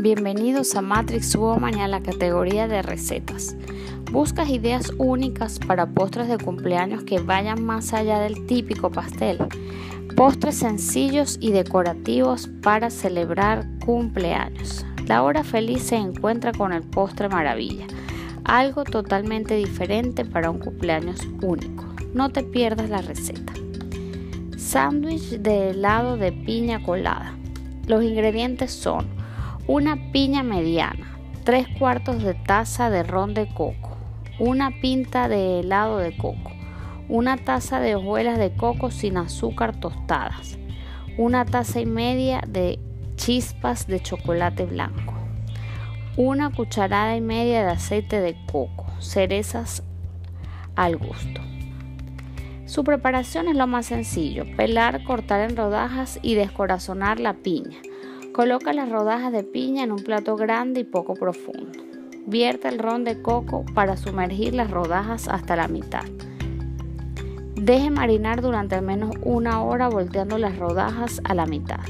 Bienvenidos a Matrix Woman y a la categoría de recetas. ¿Buscas ideas únicas para postres de cumpleaños que vayan más allá del típico pastel? Postres sencillos y decorativos para celebrar cumpleaños. La hora feliz se encuentra con el postre maravilla, algo totalmente diferente para un cumpleaños único. No te pierdas la receta. Sándwich de helado de piña colada. Los ingredientes son una piña mediana, 3 cuartos de taza de ron de coco, una pinta de helado de coco, una taza de hojuelas de coco sin azúcar tostadas, una taza y media de chispas de chocolate blanco, una cucharada y media de aceite de coco, cerezas al gusto. Su preparación es lo más sencillo, pelar, cortar en rodajas y descorazonar la piña. Coloca las rodajas de piña en un plato grande y poco profundo. Vierte el ron de coco para sumergir las rodajas hasta la mitad. Deje marinar durante al menos una hora volteando las rodajas a la mitad.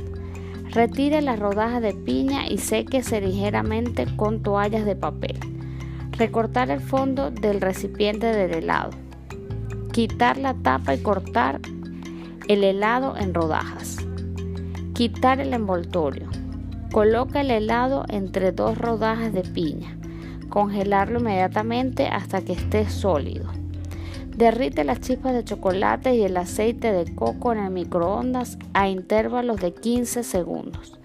Retire las rodajas de piña y séquese ligeramente con toallas de papel. Recortar el fondo del recipiente del helado. Quitar la tapa y cortar el helado en rodajas. Quitar el envoltorio. Coloca el helado entre dos rodajas de piña. Congelarlo inmediatamente hasta que esté sólido. Derrite las chispas de chocolate y el aceite de coco en el microondas a intervalos de 15 segundos.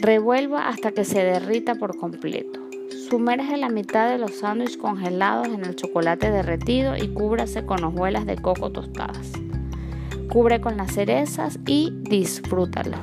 Revuelva hasta que se derrita por completo. Sumerge la mitad de los sándwiches congelados en el chocolate derretido y cúbrase con hojuelas de coco tostadas. Cubre con las cerezas y disfrútalo.